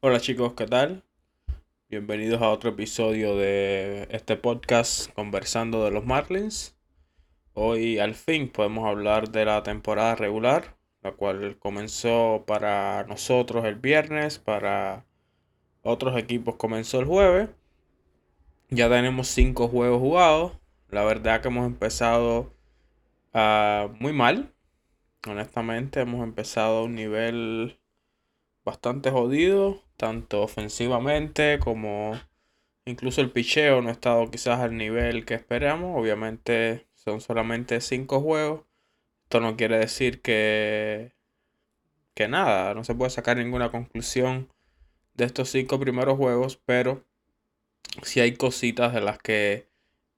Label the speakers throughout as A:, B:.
A: Hola chicos, ¿qué tal? Bienvenidos a otro episodio de este podcast conversando de los Marlins. Hoy al fin podemos hablar de la temporada regular, la cual comenzó para nosotros el viernes, para otros equipos comenzó el jueves. Ya tenemos cinco juegos jugados. La verdad que hemos empezado ah, muy mal. Honestamente, hemos empezado a un nivel bastante jodido, tanto ofensivamente como incluso el picheo no ha estado quizás al nivel que esperamos. Obviamente son solamente cinco juegos. Esto no quiere decir que, que nada, no se puede sacar ninguna conclusión de estos cinco primeros juegos, pero si hay cositas de las que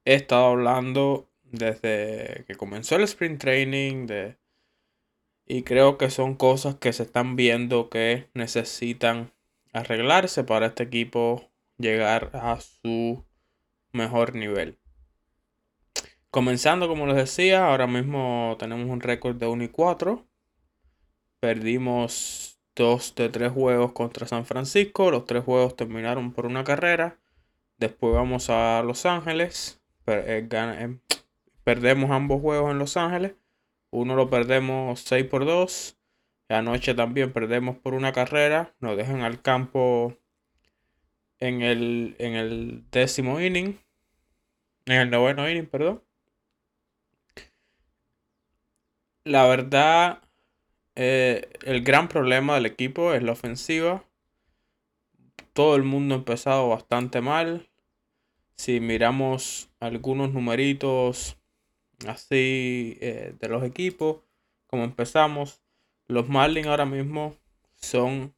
A: he estado hablando desde que comenzó el sprint training, de y creo que son cosas que se están viendo que necesitan arreglarse para este equipo llegar a su mejor nivel. Comenzando, como les decía, ahora mismo tenemos un récord de 1 y 4. Perdimos 2 de 3 juegos contra San Francisco. Los 3 juegos terminaron por una carrera. Después vamos a Los Ángeles. Eh, eh, perdemos ambos juegos en Los Ángeles. Uno lo perdemos 6 por 2. Anoche también perdemos por una carrera. Nos dejan al campo en el, en el décimo inning. En el noveno inning, perdón. La verdad, eh, el gran problema del equipo es la ofensiva. Todo el mundo ha empezado bastante mal. Si miramos algunos numeritos así eh, de los equipos, como empezamos, los Marlins ahora mismo son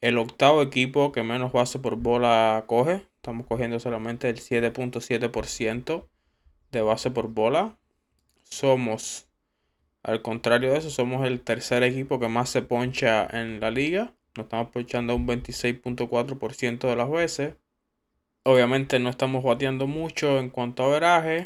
A: el octavo equipo que menos base por bola coge. Estamos cogiendo solamente el 7.7% de base por bola. Somos, al contrario de eso, somos el tercer equipo que más se poncha en la liga. Nos estamos ponchando un 26.4% de las veces. Obviamente no estamos bateando mucho en cuanto a veraje.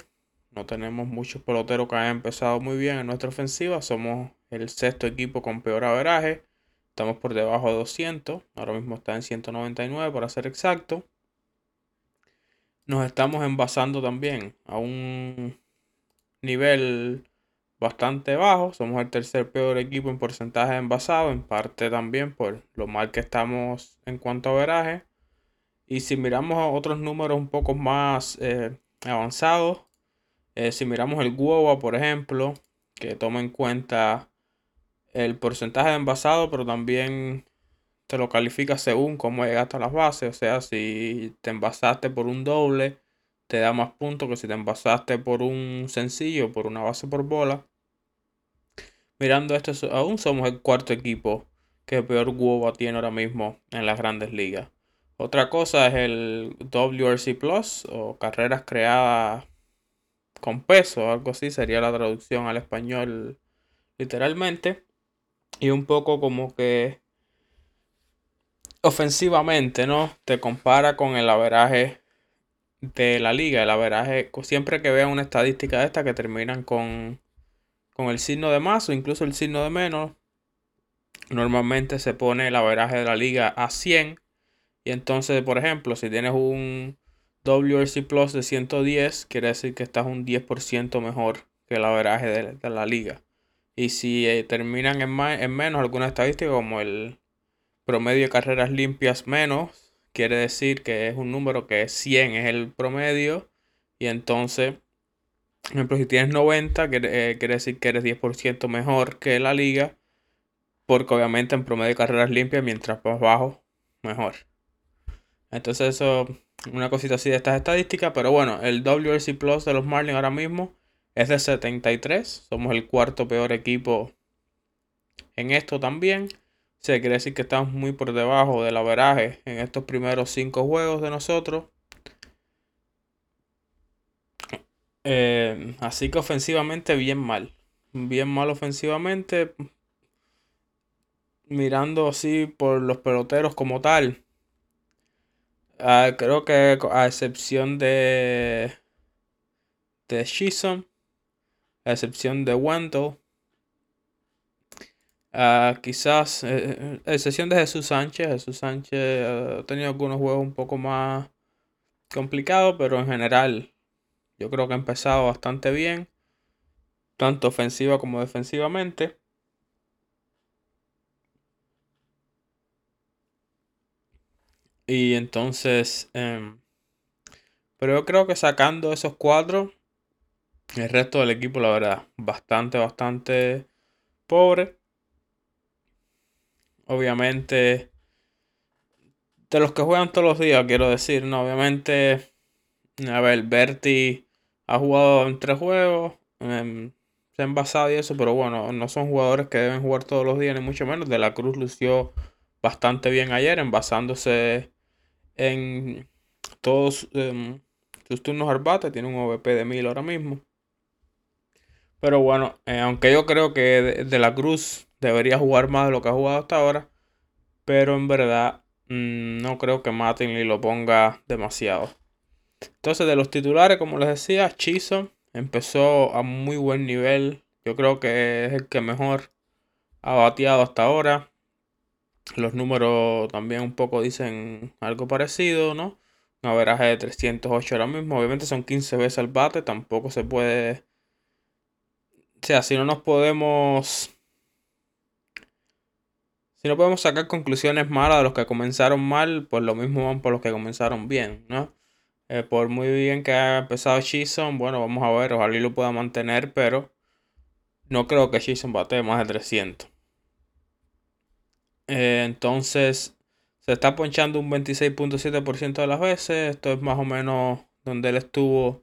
A: No tenemos muchos peloteros que hayan empezado muy bien en nuestra ofensiva. Somos el sexto equipo con peor averaje. Estamos por debajo de 200. Ahora mismo está en 199 para ser exacto. Nos estamos envasando también a un nivel bastante bajo. Somos el tercer peor equipo en porcentaje de envasado. En parte también por lo mal que estamos en cuanto a averaje. Y si miramos otros números un poco más eh, avanzados, eh, si miramos el guava, por ejemplo, que toma en cuenta el porcentaje de envasado, pero también te lo califica según cómo llegaste a las bases. O sea, si te envasaste por un doble, te da más puntos que si te envasaste por un sencillo, por una base por bola. Mirando esto, aún somos el cuarto equipo que peor guava tiene ahora mismo en las grandes ligas. Otra cosa es el WRC Plus o carreras creadas con peso, algo así sería la traducción al español literalmente. Y un poco como que ofensivamente, ¿no? Te compara con el averaje de la liga. El averaje, siempre que vean una estadística de esta que terminan con, con el signo de más o incluso el signo de menos, normalmente se pone el averaje de la liga a 100. Y entonces, por ejemplo, si tienes un WRC Plus de 110 quiere decir que estás un 10% mejor que el averaje de, la liga. Y si eh, terminan en, en menos alguna estadística como el promedio de carreras limpias menos, quiere decir que es un número que es 100 es el promedio. Y entonces, por ejemplo, si tienes 90, quiere, eh, quiere decir que eres 10% mejor que la liga. Porque obviamente en promedio de carreras limpias, mientras más bajo, mejor. Entonces eso una cosita así de estas estadísticas. Pero bueno, el WRC Plus de los Marlins ahora mismo es de 73. Somos el cuarto peor equipo en esto también. Se quiere decir que estamos muy por debajo del averaje en estos primeros cinco juegos de nosotros. Eh, así que ofensivamente bien mal. Bien mal ofensivamente. Mirando así por los peloteros como tal. Ah, creo que a excepción de de Shison, a excepción de Wendell, Ah, quizás, eh, eh excepción de Jesús Sánchez. Jesús Sánchez ha tenido algunos juegos un poco más complicados, pero en general yo creo que ha empezado bastante bien, tanto ofensiva como defensivamente. Y entonces, em, pero yo creo que sacando esos cuatro, el resto del equipo, la verdad, bastante, bastante pobre. Obviamente, de los que juegan todos los días, quiero decir, no, obviamente, a ver, Berti ha jugado en tres juegos, em, se ha envasado y eso, pero bueno, no son jugadores que deben jugar todos los días, ni mucho menos. De la Cruz lució bastante bien ayer, envasándose en todos em, sus turnos al bate, tiene un OVP de 1000 ahora mismo. Pero bueno, eh, aunque yo creo que de, la Cruz debería jugar más de lo que ha jugado hasta ahora, pero en verdad mm, no creo que Mattingly lo ponga demasiado. Entonces, de los titulares, como les decía, Chiso empezó a muy buen nivel. Yo creo que es el que mejor ha bateado hasta ahora. Los números también un poco dicen algo parecido, ¿no? Un averaje de 308 ahora mismo. Obviamente son 15 veces el bate. Tampoco se puede. O sea, si no nos podemos. Si no podemos sacar conclusiones malas de los que comenzaron mal, pues lo mismo van por los que comenzaron bien, ¿no? Eh, por muy bien que haya empezado Shison, bueno, vamos a ver, ojalá lo pueda mantener, pero no creo que Shison bate más de 300. Eh, entonces, se está ponchando un 26.7% de las veces. Esto es más o menos donde él estuvo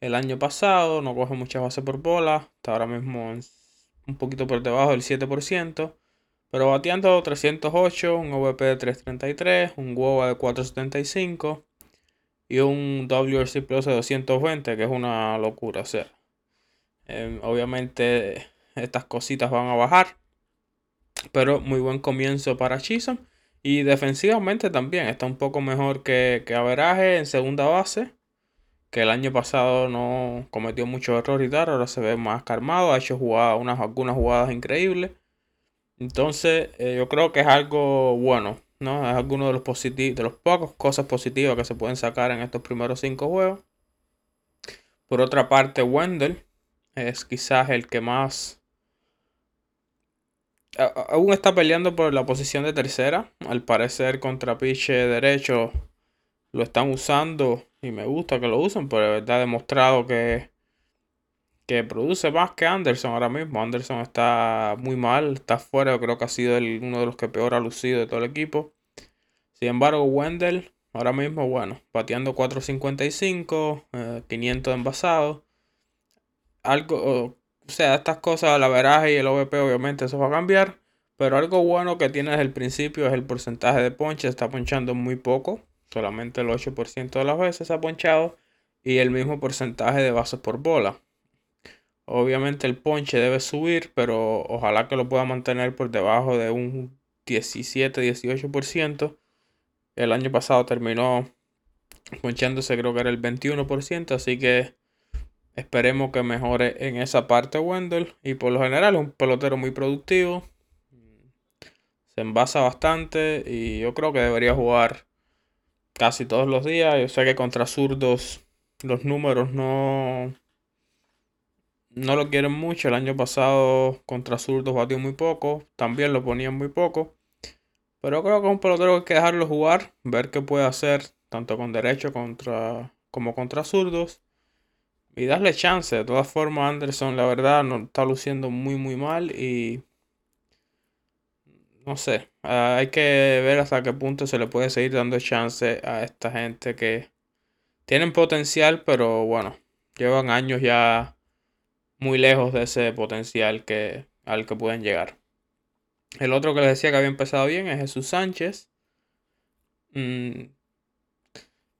A: el año pasado. No coge muchas bases por bola. Está ahora mismo un poquito por debajo del 7%. Pero bateando 308, un OVP de 333, un WOA de 475 y un WRC Plus de 220, que es una locura. O em, obviamente estas cositas van a bajar. Pero muy buen comienzo para Chisholm. Y defensivamente también está un poco mejor que, que Averaje en segunda base. Que el año pasado no cometió muchos errores y tal. Ahora se ve más calmado. Ha hecho jugadas, unas, algunas jugadas increíbles. Entonces, eh, yo creo que es algo bueno. ¿no? Es alguno de los positivos, de los pocos cosas positivas que se pueden sacar en estos primeros cinco juegos. Por otra parte, Wendell es quizás el que más aún está peleando por la posición de tercera. Al parecer contra piche derecho lo están usando y me gusta que lo usen, pero de verdad ha demostrado que, que produce más que Anderson ahora mismo. Anderson está muy mal, está fuera, creo que ha sido uno de los que peor ha lucido de todo el equipo. Sin embargo, Wendell ahora mismo, bueno, pateando 4.55, 500 envasados. Algo, o sea, estas cosas, la veraje y el OVP, obviamente eso va a cambiar. Pero algo bueno que tiene desde el principio es el porcentaje de ponche. Está ponchando muy poco. Solamente el 8% de las veces ha ponchado. Y el mismo porcentaje de bases por bola. Obviamente el ponche debe subir, pero ojalá que lo pueda mantener por debajo de un 17-18%. El año pasado terminó ponchándose creo que era el 21%, así que Esperemos que mejore en esa parte Wendell. Y por lo general es un pelotero muy productivo. Se envasa bastante y yo creo que debería jugar casi todos los días. Yo sé que contra zurdos los números no, no lo quieren mucho. El año pasado contra zurdos batió muy poco. También lo ponían muy poco. Pero creo que es un pelotero que hay que dejarlo jugar. Ver qué puede hacer tanto con derecho contra, como contra zurdos y darle chance. De todas formas, Anderson, la verdad, no está luciendo muy, muy mal y no sé, ah, hay que ver hasta qué punto se le puede seguir dando chance a esta gente que tienen potencial, pero bueno, llevan años ya muy lejos de ese potencial que, al que pueden llegar. El otro que les decía que había empezado bien es Jesús Sánchez. Mm,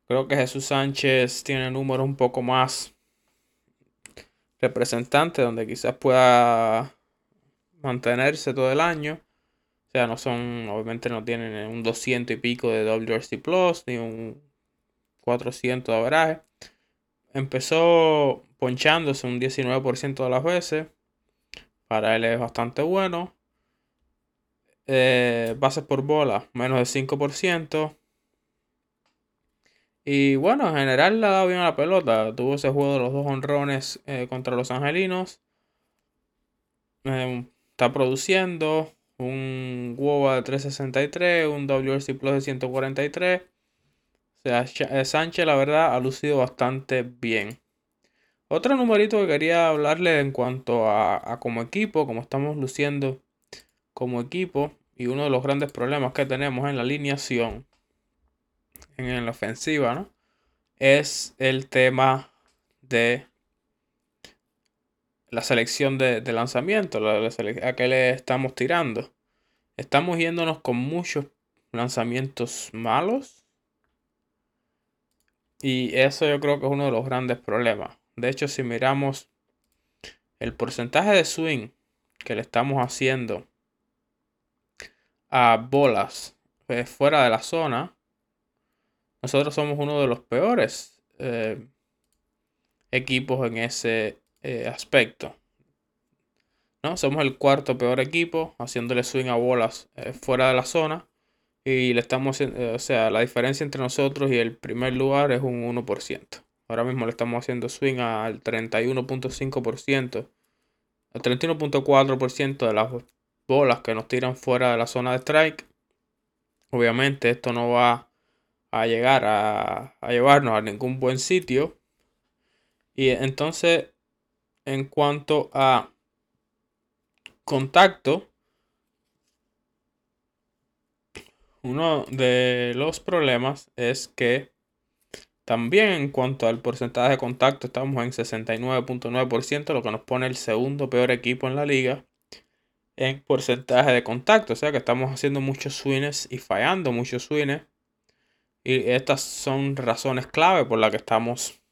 A: creo que Jesús Sánchez tiene números un poco más representante donde quizás pueda mantenerse todo el año. O sea, no son, obviamente no tienen un 200 y pico de WRC Plus ni un 400 de averaje. Empezó ponchándose un 19% de las veces. Para él es bastante bueno. eh, bases por bola, menos de 5%. Y bueno, en general le ha dado bien a la pelota. Tuvo ese juego de los dos honrones eh, contra los angelinos. Em, está produciendo un WOBA de 363, un WRC Plus de 143. O sea, eh, Sánchez la verdad ha lucido bastante bien. Otro numerito que quería hablarle en cuanto a, como equipo, como estamos luciendo como equipo y uno de los grandes problemas que tenemos en la alineación, en la ofensiva, ¿no? Es el tema de la selección de, lanzamiento, a qué le estamos tirando. Estamos yéndonos con muchos lanzamientos malos. Y eso yo creo que es uno de los grandes problemas. De hecho, si miramos el porcentaje de swing que le estamos haciendo a bolas eh, fuera de la zona, nosotros somos uno de los peores eh, equipos en ese eh, aspecto. ¿no? Somos el cuarto peor equipo haciéndole swing a bolas eh, fuera de la zona. Y le estamos, o sea, la diferencia entre nosotros y el primer lugar es un 1%. Ahora mismo le estamos haciendo swing al 31.5%, al 31.4% de las bolas que nos tiran fuera de la zona de strike. Obviamente esto no va a llegar a, a llevarnos a ningún buen sitio. Y entonces en cuanto a contacto, uno de los problemas es que también en cuanto al porcentaje de contacto estamos en 69.9%, lo que nos pone el segundo peor equipo en la liga en porcentaje de contacto. O sea que estamos haciendo muchos swings y fallando muchos swings. Y estas son razones clave por las que estamos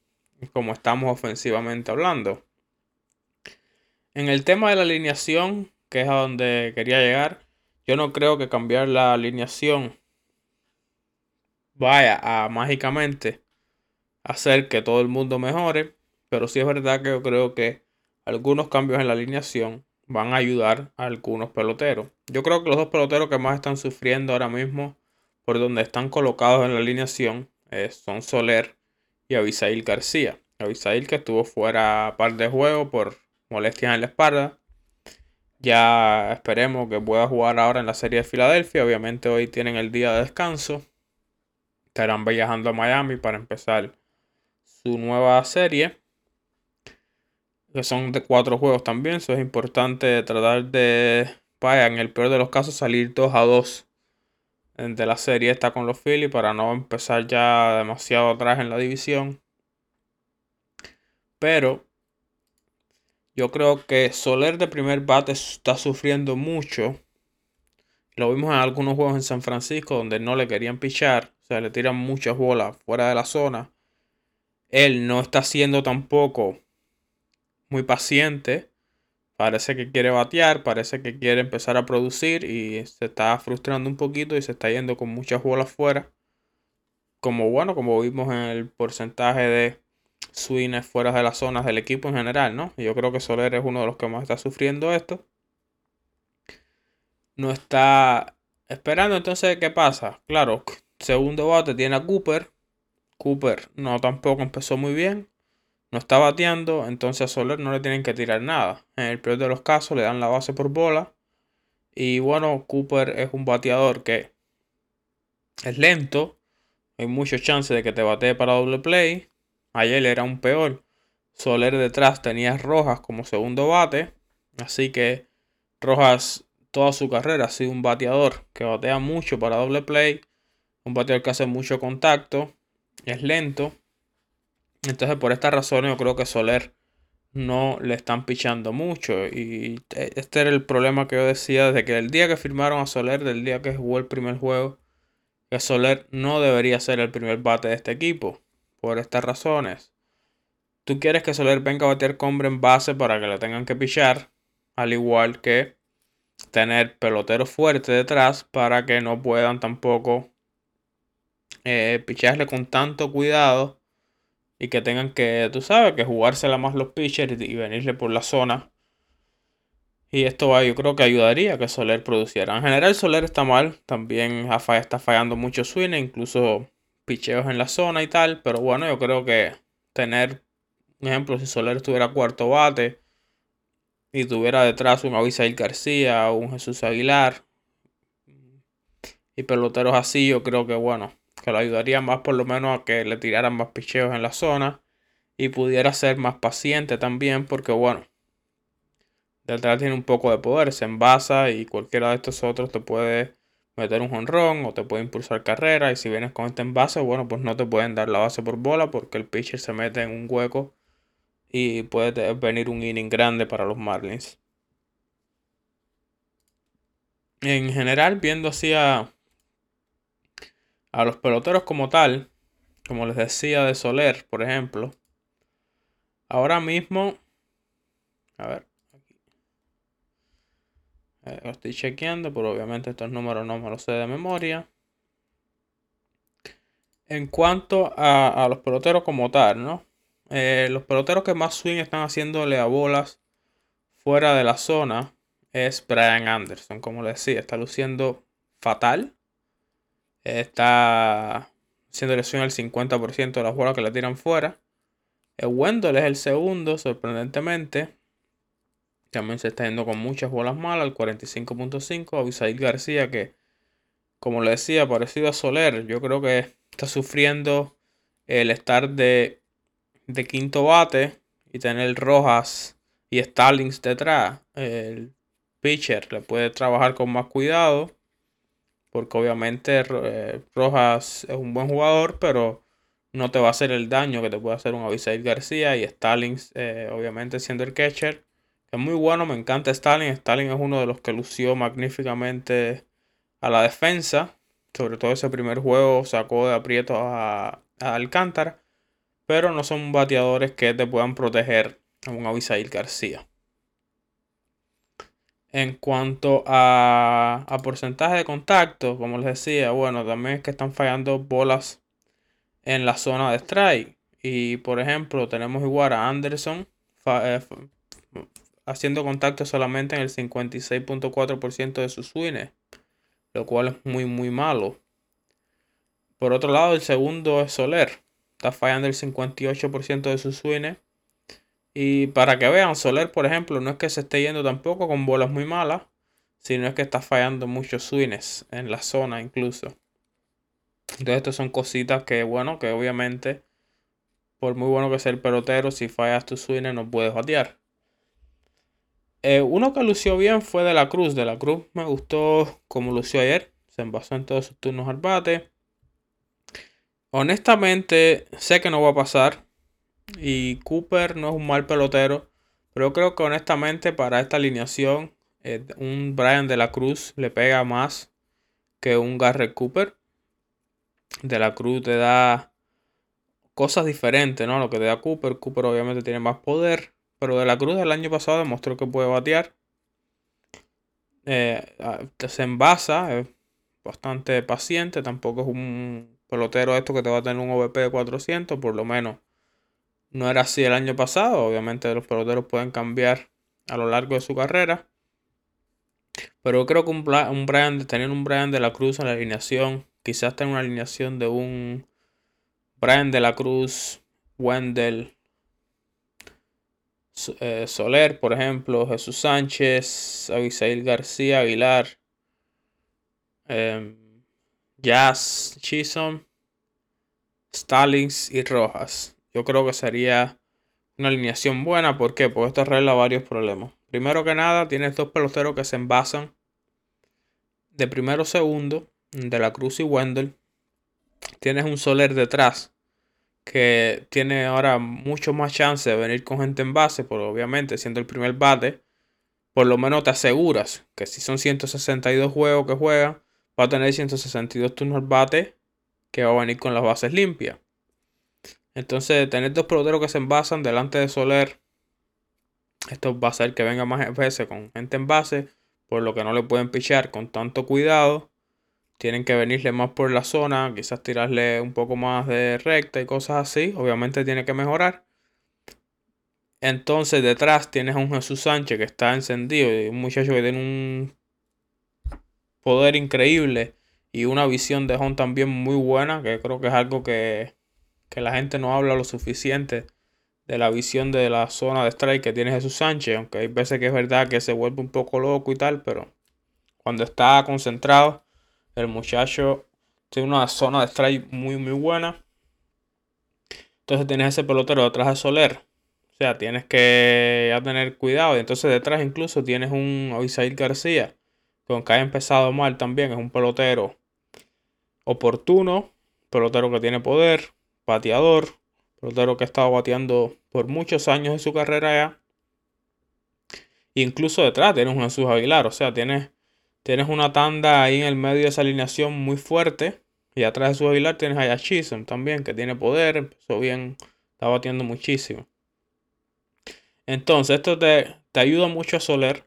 A: como estamos ofensivamente hablando. En el tema de la alineación, que es a donde quería llegar, yo no creo que cambiar la alineación vaya a mágicamente hacer que todo el mundo mejore, pero sí es verdad que yo creo que algunos cambios en la alineación van a ayudar a algunos peloteros. Yo creo que los dos peloteros que más están sufriendo ahora mismo por donde están colocados en la alineación eh, son Soler y Abisail García. Abisail que estuvo fuera par de juego por molestias en la espalda. Ya esperemos que pueda jugar ahora en la serie de Filadelfia. Obviamente hoy tienen el día de descanso. Estarán viajando a Miami para empezar su nueva serie. Que son de cuatro juegos también. Eso es importante tratar de, vaya, en el peor de los casos, salir 2 a 2 de la serie esta con los Phillies para no empezar ya demasiado atrás en la división. Pero yo creo que Soler de primer bate está sufriendo mucho. Lo vimos en algunos juegos en San Francisco donde no le querían pichar. O sea, le tiran muchas bolas fuera de la zona. Él no está siendo tampoco muy paciente. Parece que quiere batear, parece que quiere empezar a producir y se está frustrando un poquito y se está yendo con muchas bolas fuera. Como bueno, como vimos en el porcentaje de swings fuera de las zonas del equipo en general, ¿no? Yo creo que Soler es uno de los que más está sufriendo esto. No está esperando, entonces, ¿qué pasa? Claro, segundo bate tiene a Cooper. Cooper no tampoco empezó muy bien. No está bateando, entonces a Soler no le tienen que tirar nada. En el peor de los casos le dan la base por bola. Y bueno, Cooper es un bateador que es lento. Hay muchos chances de que te batee para doble play. Ayer era un peor. Soler detrás tenía Rojas como segundo bate. Así que Rojas toda su carrera ha sido un bateador que batea mucho para doble play. Un bateador que hace mucho contacto. Es lento. Entonces por esta razón yo creo que Soler no le están pichando mucho. Y este era el problema que yo decía desde que el día que firmaron a Soler, del día que jugó el primer juego, que Soler no debería ser el primer bate de este equipo por estas razones. Tú quieres que Soler venga a bater con hombre en base para que le tengan que pichar, al igual que tener peloteros fuertes detrás para que no puedan tampoco eh, picharle con tanto cuidado y que tengan que, tú sabes, que jugársela más los pitchers y venirle por la zona Y esto va, yo creo que ayudaría a que Soler produciera. En general, Soler está mal. También está fallando mucho swing, incluso picheos en la zona y tal. Pero bueno, yo creo que tener, un ejemplo, si Soler estuviera cuarto bate y tuviera detrás un Abisail García o un Jesús Aguilar y peloteros así, yo creo que bueno, que lo ayudaría más por lo menos a que le tiraran más picheos en la zona y pudiera ser más paciente también porque bueno, detrás tiene un poco de poder, se envasa y cualquiera de estos otros te puede meter un jonrón o te puede impulsar carrera y si vienes con este envase, bueno, pues no te pueden dar la base por bola porque el pitcher se mete en un hueco y puede venir un inning grande para los Marlins. En general, viendo así a, a los peloteros como tal, como les decía de Soler, por ejemplo, ahora mismo, a ver, eh, lo estoy chequeando, pero obviamente estos números no me los sé de memoria. En cuanto a, los peloteros como tal, ¿no? Eh, los peloteros que más swing están haciéndole a bolas fuera de la zona es Brian Anderson. Como les decía, está luciendo fatal. Está haciendo lesión el 50% de las bolas que le tiran fuera. El Wendell es el segundo, sorprendentemente. También se está yendo con muchas bolas malas, el 45.5. Abisail García, que como le decía, parecido a Soler, yo creo que está sufriendo el estar de, de quinto bate y tener Rojas y Stallings detrás. El pitcher le puede trabajar con más cuidado. Porque obviamente eh, Rojas es un buen jugador, pero no te va a hacer el daño que te puede hacer un Abisail García y Stallings, eh, obviamente siendo el catcher es muy bueno, me encanta Stalin. Stalin es uno de los que lució magníficamente a la defensa. Sobre todo ese primer juego sacó de aprieto a, Alcántara. Pero no son bateadores que te puedan proteger a un Abisail García. En cuanto a, a, porcentaje de contacto, como les decía, bueno, también es que están fallando bolas en la zona de strike. Y por ejemplo, tenemos igual a Anderson eh, haciendo contacto solamente en el 56.4% de sus swings, lo cual es muy muy malo. Por otro lado, el segundo es Soler, está fallando el 58% de sus swings. Y para que vean, Soler, por ejemplo, no es que se esté yendo tampoco con bolas muy malas, sino es que está fallando muchos swings en la zona incluso. Entonces, estas son cositas que, bueno, que obviamente, por muy bueno que sea el pelotero, si fallas tu swing no puedes batear. Eh, uno que lució bien fue De la Cruz. De la Cruz me gustó como lució ayer. Se envasó en todos sus turnos al bate. Honestamente, sé que no va a pasar. Y Cooper no es un mal pelotero. Pero creo que honestamente para esta alineación, eh, un Brian de la Cruz le pega más que un Garrett Cooper. De la Cruz te da cosas diferentes, ¿no? Lo que te da Cooper. Cooper obviamente tiene más poder. Pero de la Cruz el año pasado demostró que puede batear. Eh, se envasa, es bastante paciente. Tampoco es un pelotero esto que te va a tener un OVP de 400, por lo menos. No era así el año pasado. Obviamente los peloteros pueden cambiar a lo largo de su carrera. Pero creo que un, un Brian, tener un Brian de la Cruz en la alineación, quizás tenga una alineación de un Brian de la Cruz, Wendell, Soler, por ejemplo, Jesús Sánchez, Abisail García, Aguilar, eh, Jazz, Chisholm, Stallings y Rojas. Yo creo que sería una alineación buena. ¿Por qué? Porque esto arregla varios problemas. Primero que nada, tienes dos peloteros que se envasan de primero segundo, de la Cruz y Wendell. Tienes un Soler detrás que tiene ahora mucho más chance de venir con gente en base, por obviamente siendo el primer bate, por lo menos te aseguras que si son 162 juegos que juega, va a tener 162 turnos al bate que va a venir con las bases limpias. Entonces, tener dos peloteros que se envasan delante de Soler, esto va a hacer que venga más veces con gente en base, por lo que no le pueden pichar con tanto cuidado tienen que venirle más por la zona, quizás tirarle un poco más de recta y cosas así. Obviamente tiene que mejorar. Entonces detrás tienes a un Jesús Sánchez que está encendido y un muchacho que tiene un poder increíble y una visión de Home también muy buena, que creo que es algo que, que la gente no habla lo suficiente de la visión de la zona de strike que tiene Jesús Sánchez, aunque hay veces que es verdad que se vuelve un poco loco y tal, pero cuando está concentrado, el muchacho tiene una zona de strike muy muy buena. Entonces tienes ese pelotero detrás de Soler. O sea, tienes que tener cuidado. Y entonces detrás incluso tienes un Abisail García, que aunque haya empezado mal también, es un pelotero oportuno, pelotero que tiene poder, bateador, pelotero que ha estado bateando por muchos años en su carrera ya. Incluso detrás tienes un Jesús Aguilar, o sea, tienes, tienes una tanda ahí en el medio de esa alineación muy fuerte. Y atrás de Jesús Aguilar tienes a Chisholm también, que tiene poder, empezó bien, está batiendo muchísimo. Entonces, esto te, te ayuda mucho a Soler.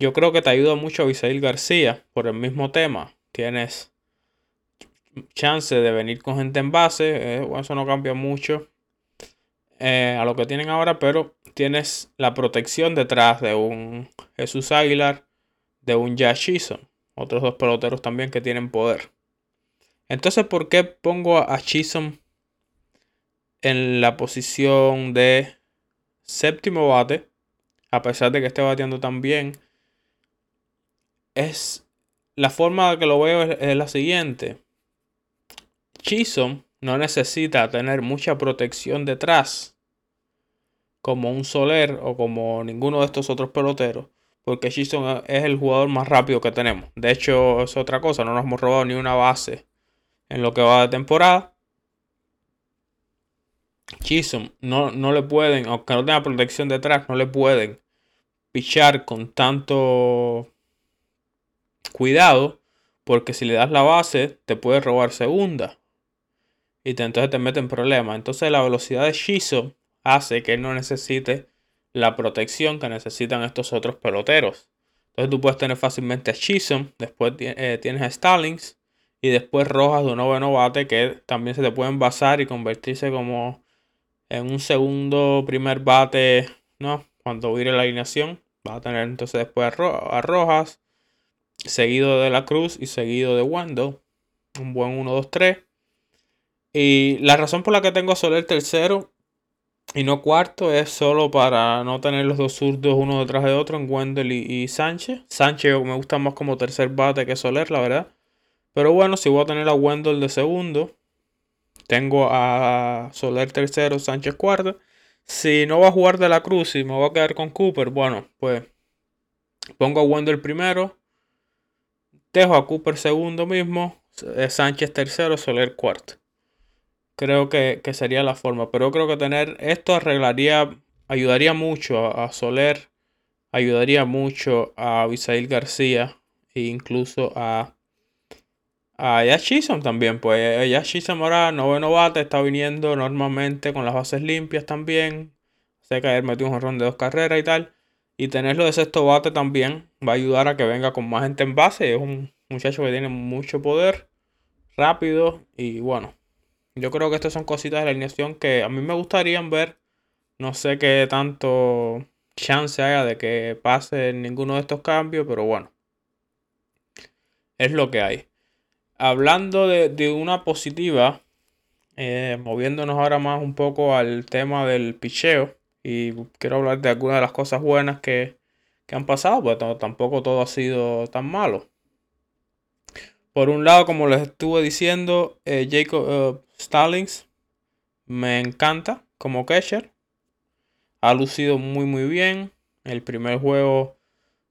A: Yo creo que te ayuda mucho a Isaíl García por el mismo tema. Tienes chance de venir con gente en base. Eh, eso no cambia mucho eh, a lo que tienen ahora, pero tienes la protección detrás de un Jesús Aguilar, de un Josh Otros dos peloteros también que tienen poder. Entonces, ¿por qué pongo a Chisholm en la posición de séptimo bate? A pesar de que esté bateando tan bien. Es la forma que lo veo es la siguiente. Chisholm no necesita tener mucha protección detrás, como un Soler o como ninguno de estos otros peloteros, porque Chisholm es el jugador más rápido que tenemos. De hecho, es otra cosa, no nos hemos robado ni una base en lo que va de temporada. Chisholm no, no le pueden, aunque no tenga protección detrás, no le pueden pichar con tanto cuidado, porque si le das la base, te puede robar segunda y entonces te mete en problemas. Entonces la velocidad de Shizo hace que él no necesite la protección que necesitan estos otros peloteros. Entonces tú puedes tener fácilmente a Shizo, después eh, tienes a Stallings y después Rojas de un noveno bate que también se te pueden basar y convertirse como en un segundo primer bate, ¿no? Cuando vire la alineación, va a tener entonces después a, Rojas, seguido de la Cruz y seguido de Wendell. Un buen 1-2-3. Y la razón por la que tengo solo el tercero y no cuarto es solo para no tener los dos zurdos uno detrás de otro en Wendell y, Sánchez. Sánchez me gusta más como tercer bate que Soler, la verdad. Pero bueno, si voy a tener a Wendell de segundo, tengo a Soler tercero, Sánchez cuarto. Si no va a jugar de la cruz y me voy a quedar con Cooper, bueno, pues pongo a Wendell primero. Dejo a Cooper segundo mismo. Sánchez tercero, Soler cuarto creo que, sería la forma. Pero creo que tener esto arreglaría, ayudaría mucho a, Soler, ayudaría mucho a Abisail García e incluso a, a también. Pues Yash Chisholm ahora noveno bate, está viniendo normalmente con las bases limpias también. Sé que ayer metió un jorrón de dos carreras y tal. Y tenerlo de sexto bate también va a ayudar a que venga con más gente en base. Es un muchacho que tiene mucho poder, rápido y bueno, yo creo que estas son cositas de la alineación que a mí me gustaría ver. No sé qué tanto chance haya de que pase ninguno de estos cambios, pero bueno. Es lo que hay. Hablando de, una positiva, eh, moviéndonos ahora más un poco al tema del picheo. Y quiero hablar de algunas de las cosas buenas que, que han pasado, pues tampoco todo ha sido tan malo. Por un lado, como les estuve diciendo, eh, Jacob eh, Stallings me encanta como catcher. Ha lucido muy muy bien. El primer juego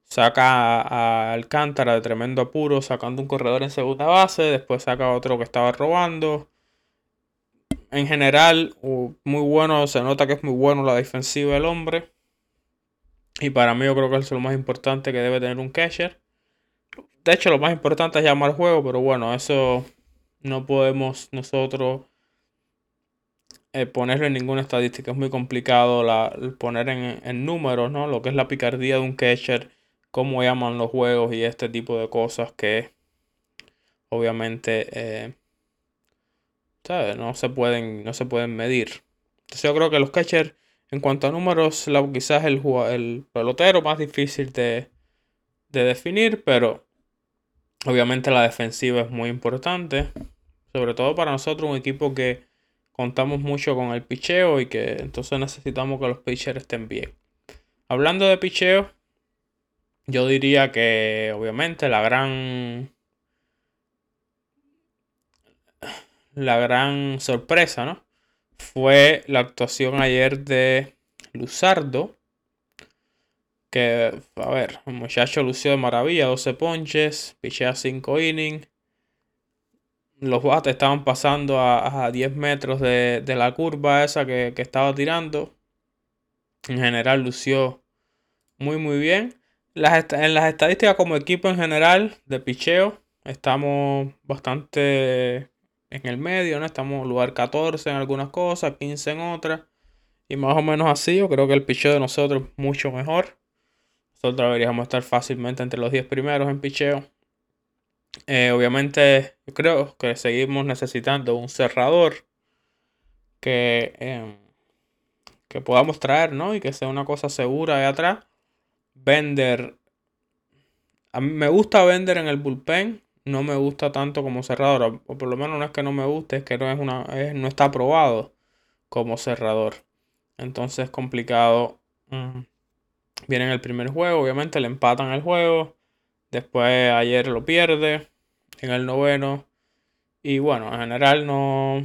A: saca a Alcántara de tremendo apuro sacando un corredor en segunda base. Después saca otro que estaba robando. En general, muy bueno. Se nota que es muy bueno la defensiva del hombre. Y para mí yo creo que es lo más importante que debe tener un catcher. De hecho, lo más importante es llamar juego, pero bueno, eso no podemos nosotros eh, ponerlo en ninguna estadística. Es muy complicado la, poner en, números, ¿no? Lo que es la picardía de un catcher, cómo llaman los juegos y este tipo de cosas que obviamente eh, No, se pueden, no se pueden medir. Entonces yo creo que los catchers En cuanto a números, quizás el, el pelotero más difícil de, de definir, pero obviamente la defensiva es muy importante. Sobre todo para nosotros, un equipo que contamos mucho con el picheo y que entonces necesitamos que los pitchers estén bien. Hablando de picheo, yo diría que obviamente la gran la gran sorpresa, ¿no? Fue la actuación ayer de Luzardo. Que, a ver, el muchacho lució de maravilla, 12 ponches, pichea 5 innings. Los bates estaban pasando a, 10 metros de, la curva esa que, que estaba tirando. En general lució muy muy bien. Las, en las estadísticas como equipo en general de picheo estamos bastante en el medio, ¿no? Estamos lugar 14 en algunas cosas, 15 en otras. Y más o menos así, yo creo que el picheo de nosotros es mucho mejor. Nosotros deberíamos estar fácilmente entre los 10 primeros en picheo. Eh, obviamente, creo que seguimos necesitando un cerrador que, em, que podamos traer, ¿no? Y que sea una cosa segura de atrás. Vender. A mí me gusta vender en el bullpen. No me gusta tanto como cerrador. O por lo menos no es que no me guste, es que no, es una, no está aprobado como cerrador. Entonces es complicado. Mm, viene en el primer juego, obviamente le empatan el juego. Después ayer lo pierde en el noveno. Y bueno, en general no,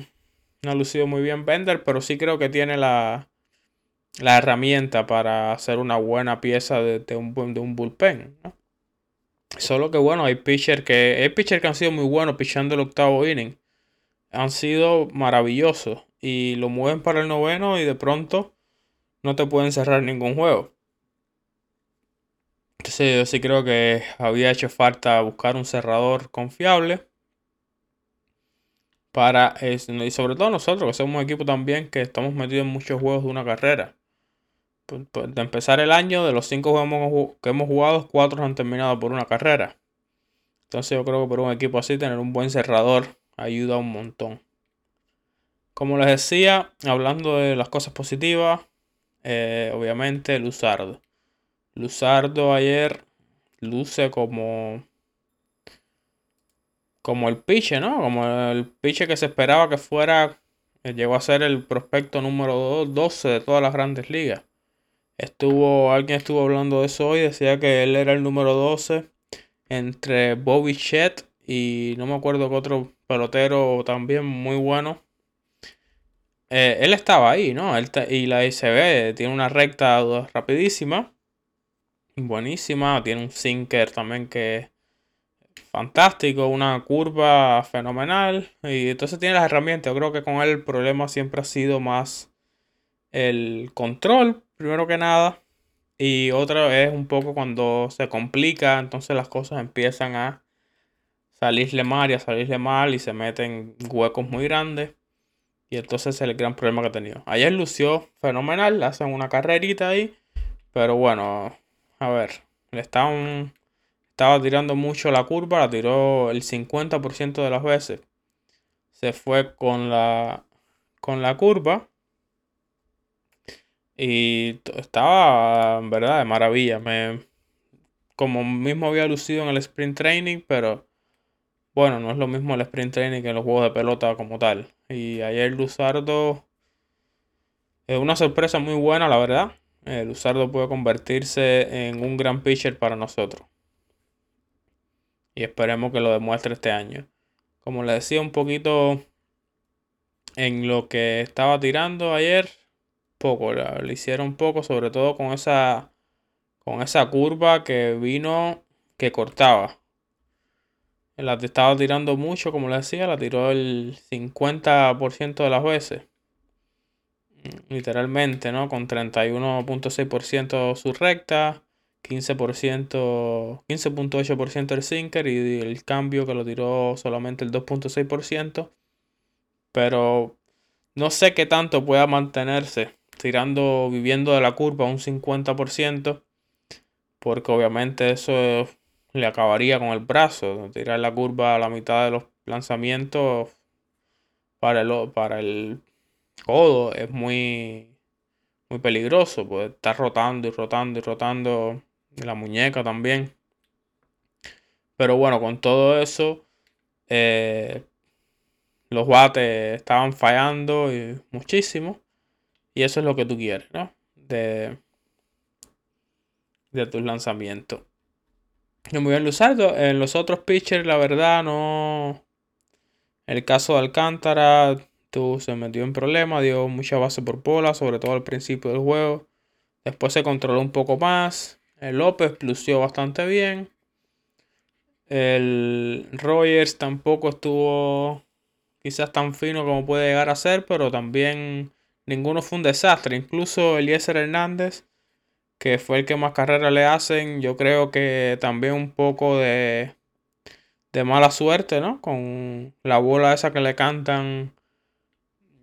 A: no ha lucido muy bien Bender, pero sí creo que tiene la, la herramienta para hacer una buena pieza de, un, de un bullpen. Solo que bueno, hay pitchers que, hay pitchers que han sido muy buenos pichando el octavo inning. Han sido maravillosos. Y lo mueven para el noveno y de pronto no te pueden cerrar ningún juego. Entonces yo sí creo que había hecho falta buscar un cerrador confiable. Para, y sobre todo nosotros, que somos un equipo también que estamos metidos en muchos juegos de una carrera. De empezar el año, de los cinco juegos que hemos jugado, cuatro han terminado por una carrera. Entonces yo creo que por un equipo así, tener un buen cerrador ayuda un montón. Como les decía, hablando de las cosas positivas, eh, obviamente Luzardo. Luzardo ayer luce como como el piche, ¿no? Como el piche que se esperaba que fuera, llegó a ser el prospecto número 12 de todas las grandes ligas. Estuvo, alguien estuvo hablando de eso hoy, decía que él era el número 12 entre Bobby Chet y no me acuerdo que otro pelotero también muy bueno. Eh, él estaba ahí, ¿no? Él y la ICB tiene una recta rapidísima, buenísima, tiene un sinker también que es fantástico, una curva fenomenal y entonces tiene las herramientas. Yo creo que con él el problema siempre ha sido más el control, primero que nada. Y otra vez un poco cuando se complica, entonces las cosas empiezan a salirle mal y a salirle mal y se meten huecos muy grandes. Y entonces es el gran problema que ha tenido. Ayer lució fenomenal, hacen una carrerita ahí. Pero bueno, a ver, le estaban, estaba tirando mucho la curva, la tiró el 50% de las veces. Se fue con la, con la curva. Y estaba, en verdad, de maravilla. Me, como mismo había lucido en el sprint training, pero bueno, no es lo mismo el sprint training que los juegos de pelota como tal. Y ayer Luzardo es una sorpresa muy buena, la verdad. Eh, Luzardo puede convertirse en un gran pitcher para nosotros. Y esperemos que lo demuestre este año. Como le decía un poquito en lo que estaba tirando ayer, poco, le hicieron poco, sobre todo con esa con esa curva que vino que cortaba. La estaba tirando mucho, como le decía, la tiró el 50% de las veces. Literalmente, ¿no? Con 31.6% su recta, 15%, 15.8% el sinker y el cambio que lo tiró solamente el 2.6%. Pero no sé qué tanto pueda mantenerse tirando, viviendo de la curva un 50%, porque obviamente eso le acabaría con el brazo. Tirar la curva a la mitad de los lanzamientos para el, para el codo es muy, muy peligroso, pues está rotando y rotando y rotando la muñeca también. Pero bueno, con todo eso, eh, los bates estaban fallando y muchísimo. Y eso es lo que tú quieres, ¿no? De, de tus lanzamientos. No muy bien usado. En los otros pitchers, la verdad, no. El caso de Alcántara, se metió en problemas, dio mucha base por bola, sobre todo al principio del juego. Después se controló un poco más. El López lució bastante bien. El Rogers tampoco estuvo quizás tan fino como puede llegar a ser, pero también ninguno fue un desastre. Incluso Eliezer Hernández, que fue el que más carrera le hacen, yo creo que también un poco de, de mala suerte, ¿no? Con la bola esa que le cantan,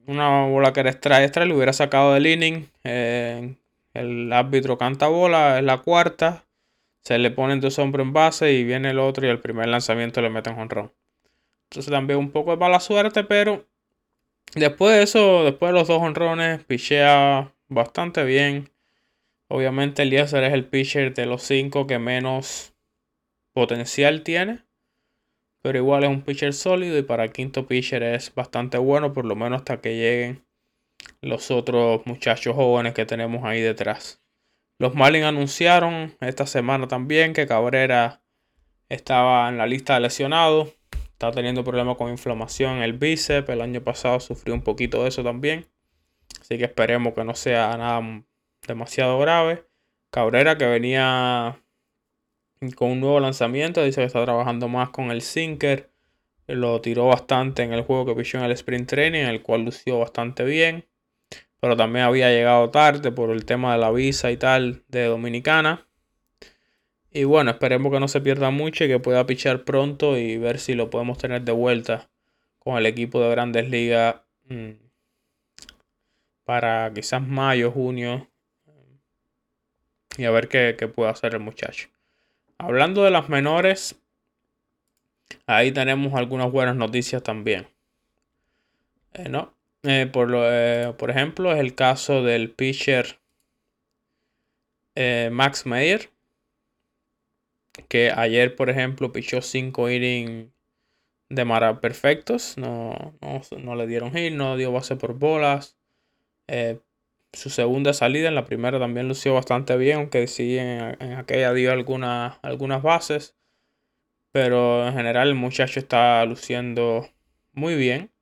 A: una bola que era extra extra, le hubiera sacado del inning. Eh, el árbitro canta bola, es la cuarta. Se le pone dos hombros en base y viene el otro y el primer lanzamiento le meten honrón. Entonces también un poco de mala suerte, pero después de eso, después de los dos honrones, pichea bastante bien. Obviamente Eliezer es el pitcher de los cinco que menos potencial tiene. Pero igual es un pitcher sólido y para el quinto pitcher es bastante bueno, por lo menos hasta que lleguen los otros muchachos jóvenes que tenemos ahí detrás. Los Marlins anunciaron esta semana también que Cabrera estaba en la lista de lesionados. Está teniendo problemas con inflamación en el bíceps. El año pasado sufrió un poquito de eso también. Así que esperemos que no sea nada demasiado grave. Cabrera que venía con un nuevo lanzamiento. Dice que está trabajando más con el sinker. Lo tiró bastante en el juego que pichó en el sprint training, en el cual lució bastante bien pero también había llegado tarde por el tema de la visa y tal de Dominicana. Y bueno, esperemos que no se pierda mucho y que pueda pichar pronto y ver si lo podemos tener de vuelta con el equipo de Grandes Ligas mm, para quizás mayo, junio y a ver qué, puede hacer el muchacho. Hablando de las menores, ahí tenemos algunas buenas noticias también. Eh, ¿no? Eh, por, eh, por ejemplo, es el caso del pitcher Max Meyer, que ayer, por ejemplo, pichó 5 innings de mara perfectos. No, no, le dieron hit, no dio base por bolas. Su segunda salida, en la primera también lució bastante bien, aunque sí en, en aquella dio algunas, bases. Pero en general el muchacho está luciendo muy bien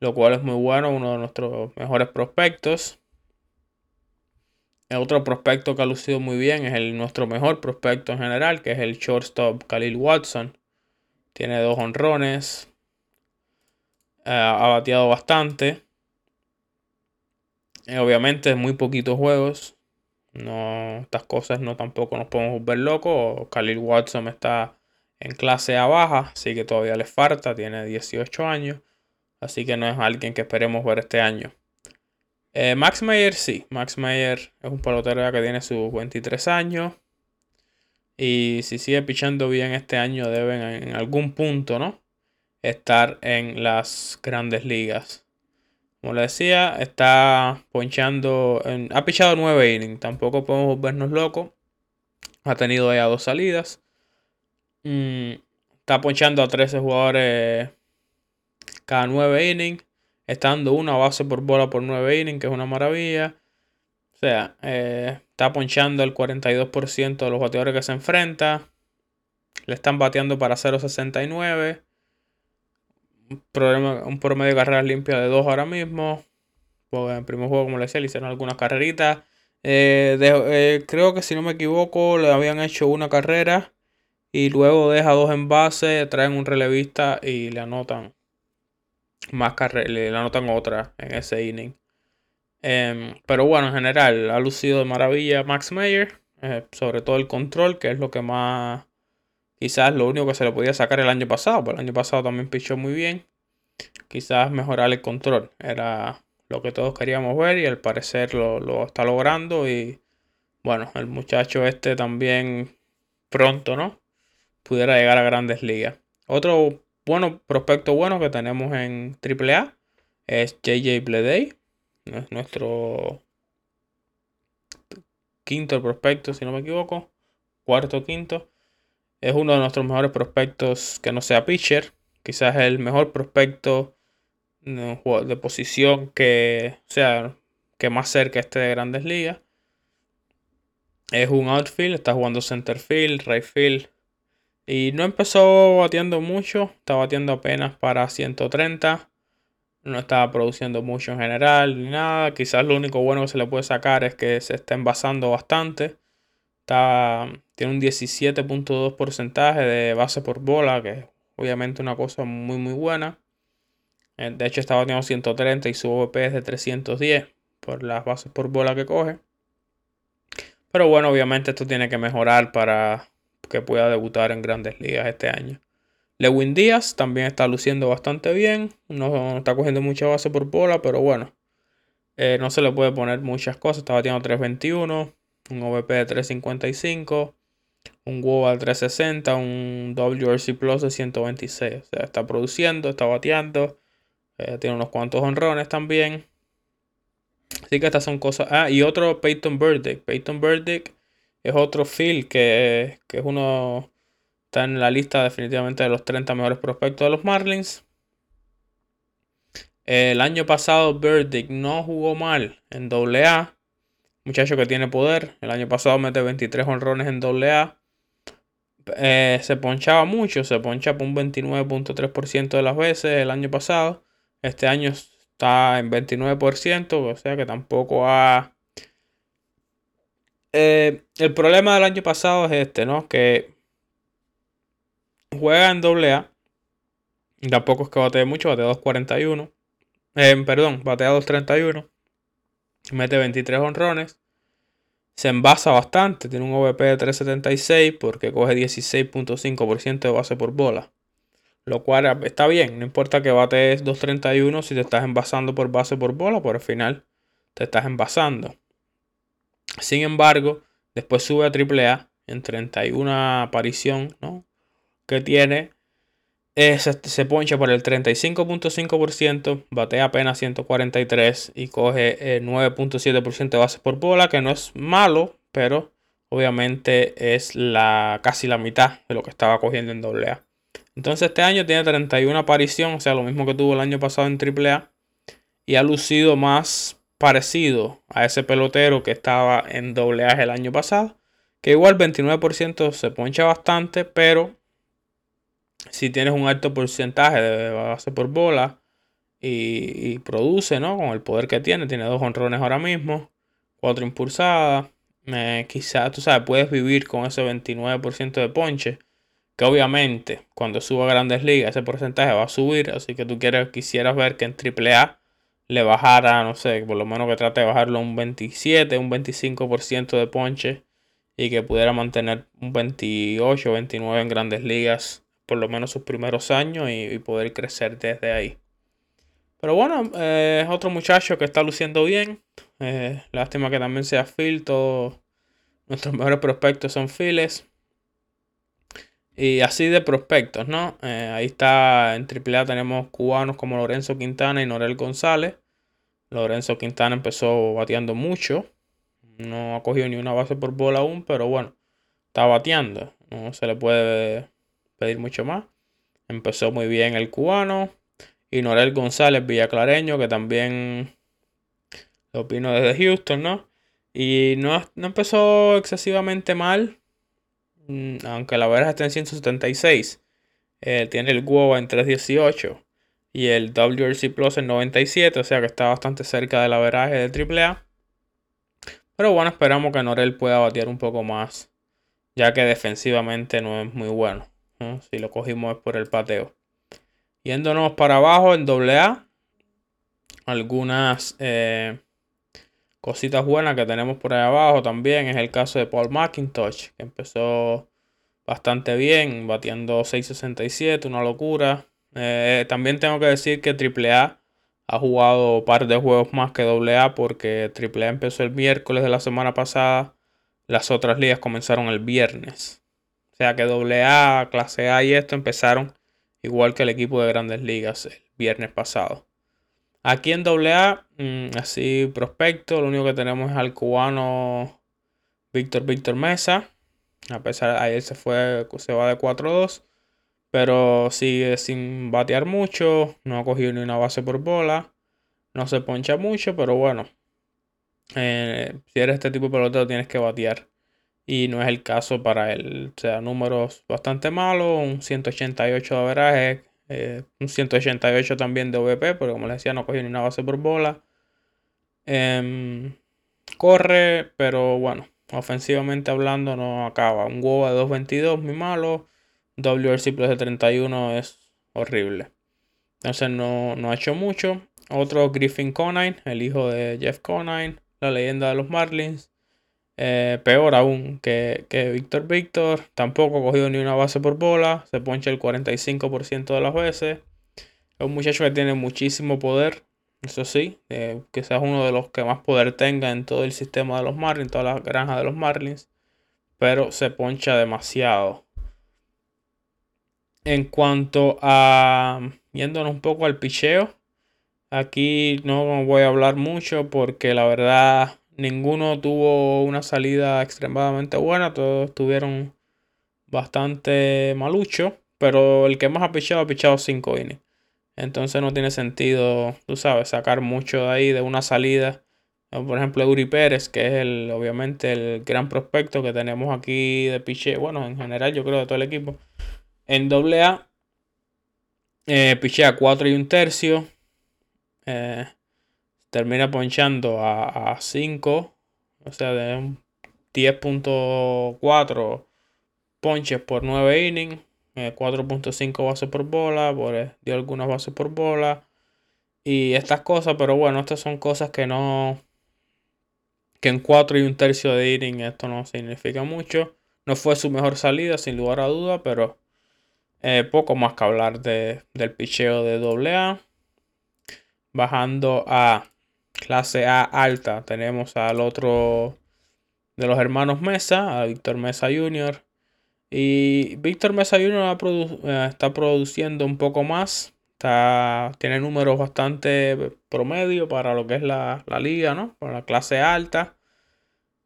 A: lo cual es muy bueno, uno de nuestros mejores prospectos. El otro prospecto que ha lucido muy bien es el nuestro mejor prospecto en general, que es el shortstop Khalil Watson. Tiene dos honrones. Eh, ha bateado bastante. Eh, obviamente, muy poquitos juegos. No, estas cosas no tampoco nos podemos ver locos. Khalil Watson está en clase A baja, así que todavía le falta. Tiene 18 años. Así que no es alguien que esperemos ver este año. Eh, Max Meyer sí. Max Meyer es un pelotero que tiene sus 23 años. Y si sigue pichando bien este año, deben en algún punto, ¿no? Estar en las grandes ligas. Como le decía, está ponchando. ha pichado 9 innings. Tampoco podemos vernos locos. Ha tenido ya dos salidas. Mm, está ponchando a 13 jugadores cada 9 innings, estando una base por bola por 9 innings, que es una maravilla. O sea, eh, está ponchando el 42% de los bateadores que se enfrenta. Le están bateando para 0.69. Un, un promedio de carreras limpias de 2 ahora mismo. En el primer juego, como les decía, le hicieron algunas carreritas. Eh, eh, creo que si no me equivoco, le habían hecho una carrera. Y luego deja dos en base, traen un relevista y le anotan más carreras, le anotan otra en ese inning. Em, pero bueno, en general, ha lucido de maravilla Max Meyer, eh, sobre todo el control, que es lo que más, quizás lo único que se le podía sacar el año pasado, porque el año pasado también pichó muy bien. Quizás mejorar el control, era lo que todos queríamos ver y al parecer lo, lo está logrando. Y bueno, el muchacho este también pronto, ¿no? Pudiera llegar a grandes ligas. Otro bueno, prospecto bueno que tenemos en AAA es JJ Bleday. Nuestro quinto prospecto, si no me equivoco. Cuarto, quinto. Es uno de nuestros mejores prospectos que no sea pitcher. Quizás el mejor prospecto de posición que sea que más cerca esté de grandes ligas. Es un outfield, está jugando center field, right field. Y no empezó batiendo mucho, está batiendo apenas para 130. No estaba produciendo mucho en general ni nada. Quizás lo único bueno que se le puede sacar es que se está envasando bastante. Tiene un 17.2 porcentaje de base por bola, que es obviamente una cosa muy muy buena. Eh, de hecho, está batiendo 130 y su OVP es de 310 por las bases por bola que coge. Pero bueno, obviamente esto tiene que mejorar para que pueda debutar en grandes ligas este año. Lewin Díaz también está luciendo bastante bien. No está cogiendo mucha base por bola, pero bueno. Eh, no se le puede poner muchas cosas. Está batiendo 321, un OVP de 355, un WOBA de 360, un WRC Plus de 126. O sea, está produciendo, está bateando. Eh, tiene unos cuantos honrones también. Así que estas son cosas. Ah, y otro Peyton Burdick. Peyton Burdick es otro field que, que es uno. Está en la lista definitivamente de los 30 mejores prospectos de los Marlins. El año pasado Burdick no jugó mal en AA. Muchacho que tiene poder. El año pasado mete 23 honrones en AA. Eh, se ponchaba mucho, se poncha un 29.3% de las veces el año pasado. Este año está en 29%, o sea que tampoco ha... Eh, el problema del año pasado es este, ¿no? Que juega en AA. Tampoco es que bate mucho, bate 2.41. Eh, perdón, batea 2.31. Mete 23 honrones. Se envasa bastante, tiene un OVP de 3.76 porque coge 16.5% de base por bola. Lo cual está bien, no importa que bates 2.31 si te estás envasando por base por bola, por el final te estás envasando. Sin embargo, después sube a AAA en 31 aparición ¿no? que tiene. Se, poncha por el 35.5%, batea apenas 143 y coge 9.7% eh, de base por bola, que no es malo, pero obviamente es la, casi la mitad de lo que estaba cogiendo en AA. Entonces este año tiene 31 apariciones, o sea, lo mismo que tuvo el año pasado en AAA. Y ha lucido más parecido a ese pelotero que estaba en AA el año pasado. Que igual 29% se poncha bastante, pero si tienes un alto porcentaje de base por bola y, produce, ¿no? Con el poder que tiene, tiene dos honrones ahora mismo, cuatro impulsadas. Eh, quizás, tú sabes, puedes vivir con ese 29% de ponche que obviamente cuando suba a grandes ligas ese porcentaje va a subir, así que tú quieres, quisieras ver que en AAA le bajara, no sé, por lo menos que trate de bajarlo un 27, un 25% de ponche y que pudiera mantener un 28, 29 en grandes ligas por lo menos sus primeros años y, poder crecer desde ahí. Pero bueno, eh, es otro muchacho que está luciendo bien. Eh, lástima que también sea Phil. Todos nuestros mejores prospectos son Philes. Y así de prospectos, ¿no? Eh, ahí está en AAA tenemos cubanos como Lorenzo Quintana y Norel González. Lorenzo Quintana empezó bateando mucho. No ha cogido ni una base por bola aún, pero bueno, está bateando. No se le puede pedir mucho más. Empezó muy bien el cubano. Y Norel González Villaclareño, que también lo opino desde Houston, ¿no? Y no, no empezó excesivamente mal. Mm, aunque la verdad está en 176, tiene el WOBA en 318 y el WRC Plus en 97, o sea que está bastante cerca del averaje de AAA. Pero bueno, esperamos que Norel pueda batear un poco más, ya que defensivamente no es muy bueno. Si lo cogimos es por el pateo. Yéndonos para abajo en AA, algunas eh, cositas buenas que tenemos por ahí abajo también es el caso de Paul McIntosh, que empezó bastante bien, batiendo 6.67, una locura. Eh, también tengo que decir que AAA ha jugado un par de juegos más que AA porque AAA empezó el miércoles de la semana pasada, las otras ligas comenzaron el viernes. Sea que AA, clase A y esto empezaron igual que el equipo de grandes ligas el viernes pasado. Aquí en AA, mm, así prospecto, lo único que tenemos es al cubano Víctor Víctor Mesa. A pesar de ayer se fue, se va de 4-2. Pero sigue sin batear mucho. No ha cogido ni una base por bola. No se poncha mucho, pero bueno. Eh, si eres este tipo de pelotero tienes que batear. Y no es el caso para él. O sea, números bastante malos. Un 188 de averaje. Eh, un 188 también de OVP. Pero como les decía, no cogió ni una base por bola. Em, corre, pero bueno. Ofensivamente hablando no acaba. Un huevo de 2.22, muy malo. WRC Plus de 31 es horrible. Entonces no, no ha hecho mucho. Otro Griffin Conine, el hijo de Jeff Conine, la leyenda de los Marlins. Eh, peor aún que, que Víctor Víctor. Tampoco ha cogido ni una base por bola. Se poncha el 45% de las veces. Es un muchacho que tiene muchísimo poder. Eso sí, eh, quizás uno de los que más poder tenga en todo el sistema de los Marlins, toda la granja de los Marlins. Pero se poncha demasiado. En cuanto a. Yéndonos un poco al picheo. Aquí no voy a hablar mucho porque la verdad ninguno tuvo una salida extremadamente buena. Todos tuvieron bastante malucho. Pero el que más ha pichado ha pichado 5 innings. Entonces no tiene sentido, tú sabes, sacar mucho de ahí de una salida. Por ejemplo, Uri Pérez, que es el, obviamente el gran prospecto que tenemos aquí de picheo. Bueno, en general yo creo de todo el equipo. En eh, pichea 4 y un tercio. Eh, termina ponchando a, 5. O sea, de 10.4 ponches por 9 innings. 4.5 eh, bases por bola. Por, eh, dio algunas bases por bola. Y estas cosas, pero bueno, estas son cosas que no. Que en 4 y un tercio de inning esto no significa mucho. No fue su mejor salida, sin lugar a duda, pero eh, poco más que hablar de, del picheo de AA. Bajando a clase A alta, tenemos al otro de los hermanos Mesa, a Víctor Mesa Jr. Y Víctor Mesa Jr. Eh, está produciendo un poco más. Está, tiene números bastante promedio para lo que es la, la liga, ¿no? Para la clase alta.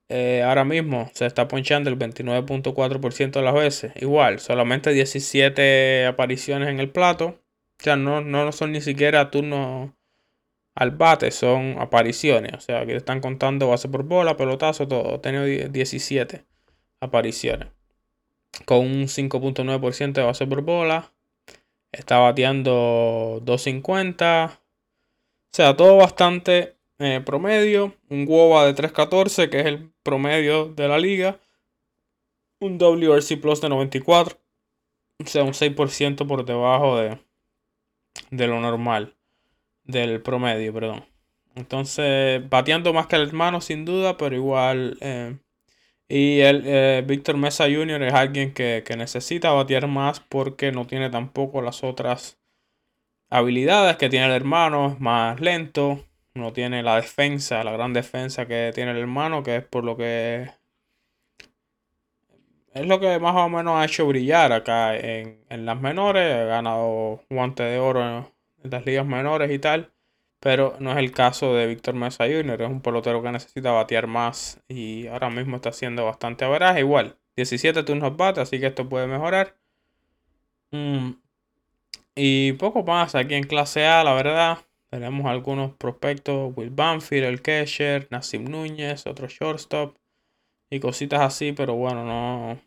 A: Eh, ahora mismo se está ponchando el 29.4% de las veces. Igual, solamente 17 apariciones en el plato. O sea, no, no son ni siquiera turnos al bate, son apariciones. O sea, aquí están contando base por bola, pelotazo, todo. Tiene 17 apariciones. Con un 5.9% de base por bola. Está bateando 250. O sea, todo bastante eh, promedio, un WOBA de 3.14, que es el promedio de la liga, un WRC Plus de 94, o sea, un 6% por debajo de, de lo normal, del promedio, perdón. Entonces, bateando más que el hermano, sin duda, pero igual. Eh, y el eh, Víctor Mesa Jr. es alguien que, que, necesita batear más porque no tiene tampoco las otras habilidades que tiene el hermano, es más lento no tiene la defensa, la gran defensa que tiene el hermano, que es por lo que es lo que más o menos ha hecho brillar acá en, las menores. Ha ganado guante de oro las ligas menores y tal. Pero no es el caso de Víctor Mesa Jr. Es un pelotero que necesita batear más. Y ahora mismo está haciendo bastante averaje. Igual, 17 turnos bate, así que esto puede mejorar. Mm, y poco más aquí en clase A, la verdad. Tenemos algunos prospectos, Will Banfield, el catcher, Nassim Núñez, otro shortstop y cositas así, pero bueno, no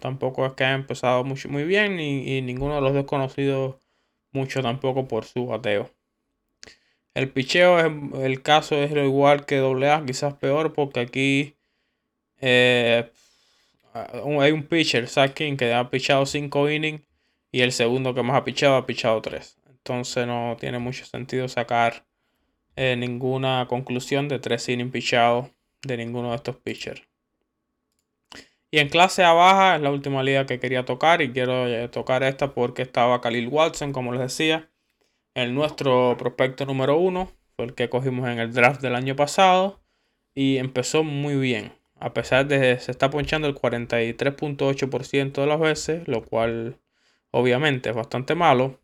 A: tampoco es que haya empezado mucho, muy bien y, ninguno de los dos conocidos mucho tampoco por su bateo. El picheo, es, el caso es lo igual que AA, quizás peor porque aquí eh, hay un pitcher, Sakin, que ha pichado 5 innings y el segundo que más ha pichado ha pichado 3. Entonces no tiene mucho sentido sacar eh, ninguna conclusión de tres innings pichados de ninguno de estos pitchers. Y en clase A baja es la última liga que quería tocar y quiero eh, tocar esta porque estaba Khalil Watson, como les decía, el nuestro prospecto número uno, fue el que cogimos en el draft del año pasado y empezó muy bien. A pesar de que se está ponchando el 43.8% de las veces, lo cual obviamente es bastante malo.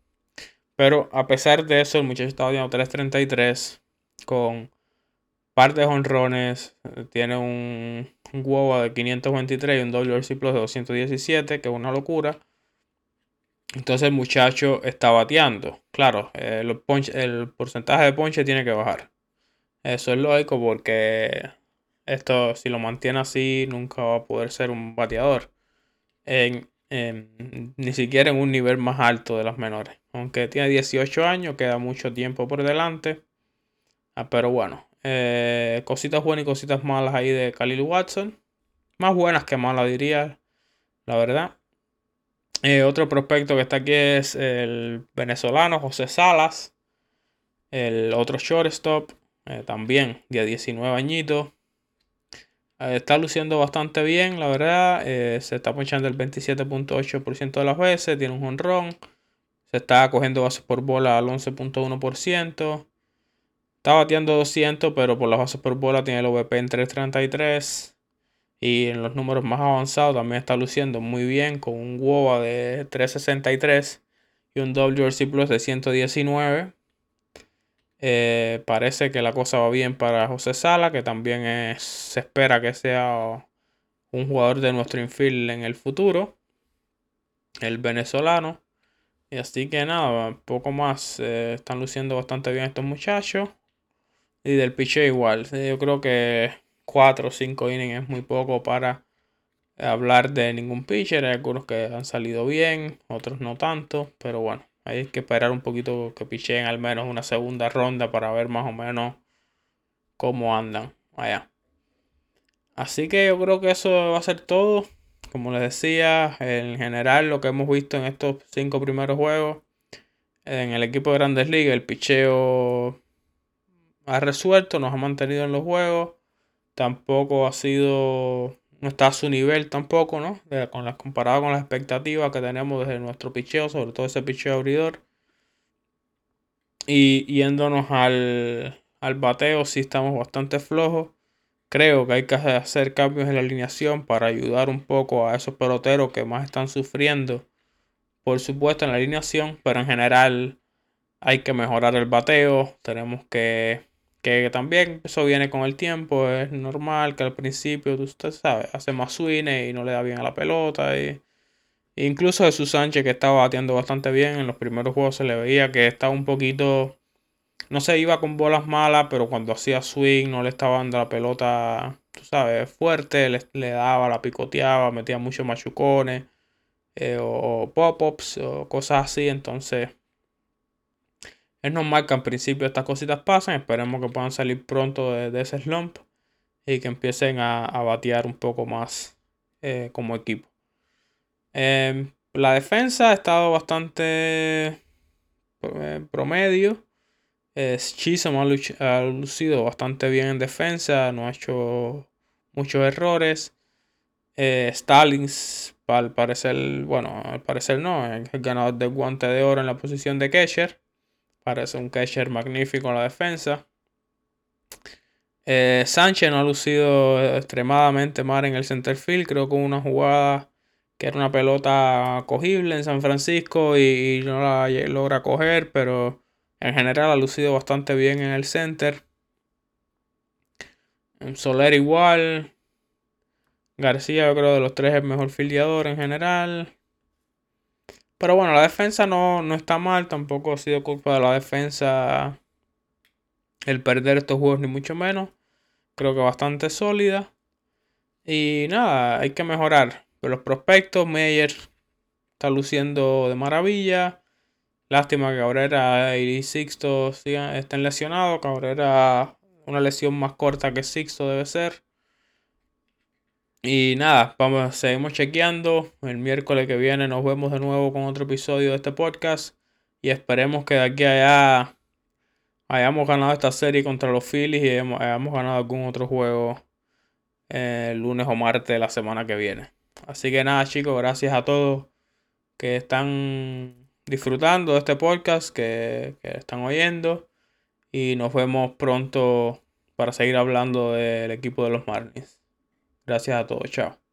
A: Pero a pesar de eso, el muchacho estaba dando 3.33 con par de honrones, tiene un, un huevo de 523 y un WRC Plus de 217, que es una locura. Entonces el muchacho está bateando. Claro, el, el porcentaje de ponche tiene que bajar. Eso es lógico porque esto, si lo mantiene así, nunca va a poder ser un bateador. ni siquiera en un nivel más alto de las menores. Aunque tiene 18 años, queda mucho tiempo por delante. Ah, pero bueno, eh, cositas buenas y cositas malas ahí de Khalil Watson. Más buenas que malas, diría, la verdad. Eh, otro prospecto que está aquí es el venezolano José Salas. El otro shortstop, eh, también de 19 añitos. está luciendo bastante bien, la verdad. se está ponchando el 27.8% de las veces. Tiene un honrón. Se está cogiendo bases por bola al 11.1%. Está bateando 200, pero por las bases por bola tiene el OVP en 333. Y en los números más avanzados también está luciendo muy bien con un WOBA de 363 y un WRC Plus de 119. Eh, parece que la cosa va bien para José Sala, que también se espera que sea un jugador de nuestro infield en el futuro. El venezolano. Y así que nada, poco más. Eh, están luciendo bastante bien estos muchachos. Y del picheo igual. Yo creo que 4 o 5 innings es muy poco para hablar de ningún pitcher. Hay algunos que han salido bien, otros no tanto. Pero bueno, hay que esperar un poquito que picheen al menos una segunda ronda para ver más o menos cómo andan allá. Así que yo creo que eso va a ser todo. Como les decía, en general lo que hemos visto en estos cinco primeros juegos en el equipo de Grandes Ligas, el picheo ha resuelto, nos ha mantenido en los juegos. Tampoco ha sido, no está a su nivel tampoco, ¿no? con las, comparado con las expectativas que tenemos desde nuestro picheo, sobre todo ese picheo abridor. Y yéndonos al, al bateo, sí estamos bastante flojos. Creo que hay que hacer cambios en la alineación para ayudar un poco a esos peloteros que más están sufriendo. Por supuesto en la alineación, pero en general hay que mejorar el bateo. Tenemos que que también eso viene con el tiempo, es normal que al principio, usted sabe, hace más swing y no le da bien a la pelota. Y, incluso Jesús Sánchez, que estaba batiendo bastante bien en los primeros juegos, se le veía que estaba un poquito, no se iba con bolas malas, pero cuando hacía swing no le estaba dando la pelota, tú sabes, fuerte, le, daba, la picoteaba, metía muchos machucones eh, o pop-ups o cosas así, entonces es normal que en principio estas cositas pasen. Esperemos que puedan salir pronto de, ese slump y que empiecen a, batear un poco más eh, como equipo. Em, la defensa ha estado bastante eh, promedio. Eh, ha, lucido bastante bien en defensa, no ha hecho muchos errores. Stallings, al parecer, bueno, al parecer no, el ganador del guante de oro en la posición de catcher. Parece un catcher magnífico en la defensa. Eh, Sánchez no ha lucido extremadamente mal en el center field. Creo que una jugada que era una pelota cogible en San Francisco y, no la logra coger, pero en general ha lucido bastante bien en el center. Soler igual. García, yo creo de los tres es mejor fildeador en general. Pero bueno, la defensa no, está mal, tampoco ha sido culpa de la defensa el perder estos juegos, ni mucho menos. Creo que bastante sólida. Y nada, hay que mejorar. Pero los prospectos, Meyer está luciendo de maravilla. Lástima que Cabrera y Sixto estén lesionados. Cabrera, una lesión más corta que Sixto debe ser. Y nada, vamos, seguimos chequeando. El miércoles que viene nos vemos de nuevo con otro episodio de este podcast. Y esperemos que de aquí a allá hayamos ganado esta serie contra los Phillies y hayamos, ganado algún otro juego el eh, lunes o martes de la semana que viene. Así que nada, chicos, gracias a todos que están disfrutando de este podcast, que, que están oyendo. Y nos vemos pronto para seguir hablando del equipo de los Marlins. Gracias a todos. Chao.